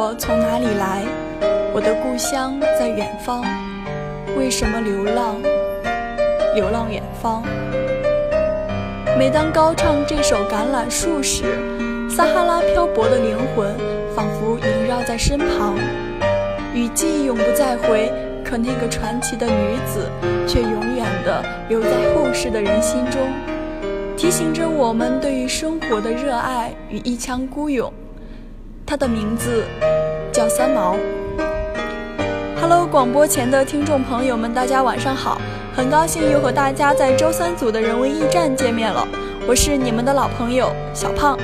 我从哪里来，我的故乡在远方。为什么流浪？流浪远方。每当高唱这首《橄榄树》时，撒哈拉漂泊的灵魂仿佛萦绕在身旁。雨季永不再回，可那个传奇的女子却永远的留在后世的人心中，提醒着我们对于生活的热爱与一腔孤勇。他的名字叫三毛。Hello，广播前的听众朋友们，大家晚上好！很高兴又和大家在周三组的人文驿站见面了，我是你们的老朋友小胖。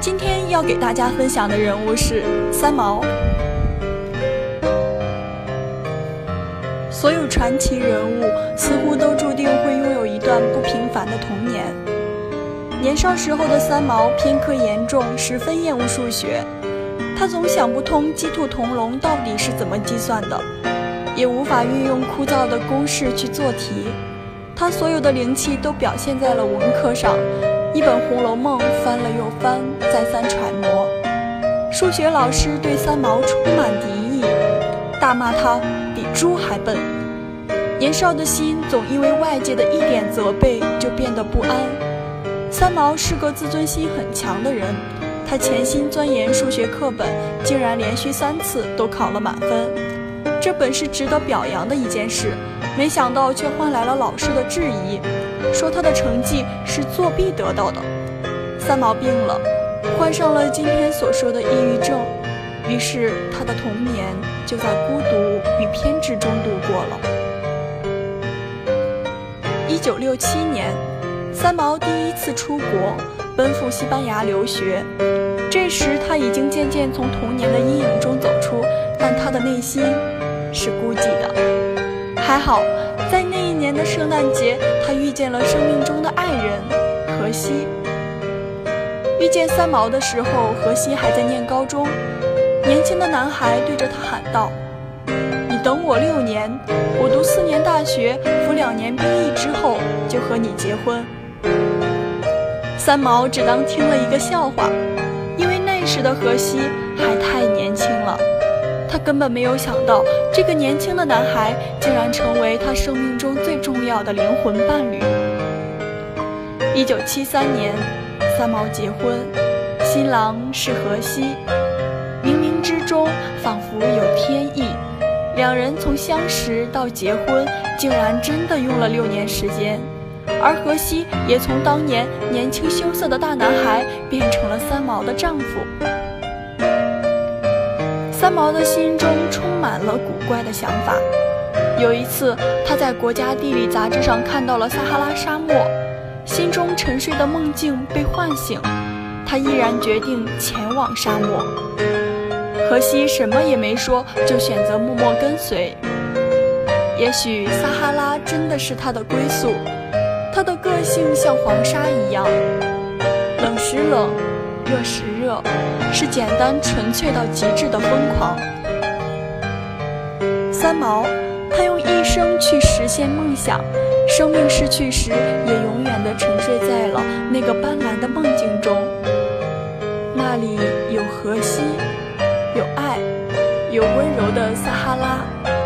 今天要给大家分享的人物是三毛。所有传奇人物似乎都注定会拥有一段不平凡的童年。年少时候的三毛偏科严重，十分厌恶数学。他总想不通鸡兔同笼到底是怎么计算的，也无法运用枯燥的公式去做题。他所有的灵气都表现在了文科上，一本《红楼梦》翻了又翻，再三揣摩。数学老师对三毛充满敌意，大骂他比猪还笨。年少的心总因为外界的一点责备就变得不安。三毛是个自尊心很强的人。他潜心钻研数学课本，竟然连续三次都考了满分，这本是值得表扬的一件事，没想到却换来了老师的质疑，说他的成绩是作弊得到的。三毛病了，患上了今天所说的抑郁症，于是他的童年就在孤独与偏执中度过了。一九六七年，三毛第一次出国，奔赴西班牙留学。这时他已经渐渐从童年的阴影中走出，但他的内心是孤寂的。还好，在那一年的圣诞节，他遇见了生命中的爱人荷西。遇见三毛的时候，荷西还在念高中。年轻的男孩对着他喊道：“你等我六年，我读四年大学，服两年兵役之后，就和你结婚。”三毛只当听了一个笑话。那时的荷西还太年轻了，他根本没有想到，这个年轻的男孩竟然成为他生命中最重要的灵魂伴侣。一九七三年，三毛结婚，新郎是荷西，冥冥之中仿佛有天意，两人从相识到结婚，竟然真的用了六年时间。而荷西也从当年年轻羞涩的大男孩变成了三毛的丈夫。三毛的心中充满了古怪的想法。有一次，他在《国家地理》杂志上看到了撒哈拉沙漠，心中沉睡的梦境被唤醒，他毅然决定前往沙漠。荷西什么也没说，就选择默默跟随。也许撒哈拉真的是他的归宿。他的个性像黄沙一样，冷时冷，热时热，是简单纯粹到极致的疯狂。三毛，他用一生去实现梦想，生命逝去时也永远的沉睡在了那个斑斓的梦境中。那里有荷西，有爱，有温柔的撒哈拉。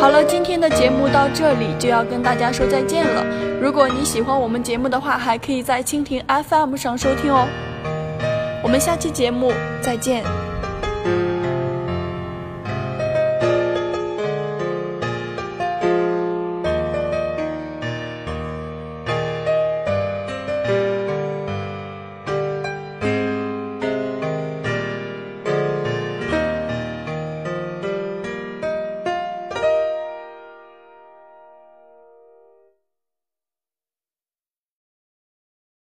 好了，今天的节目到这里就要跟大家说再见了。如果你喜欢我们节目的话，还可以在蜻蜓 FM 上收听哦。我们下期节目再见。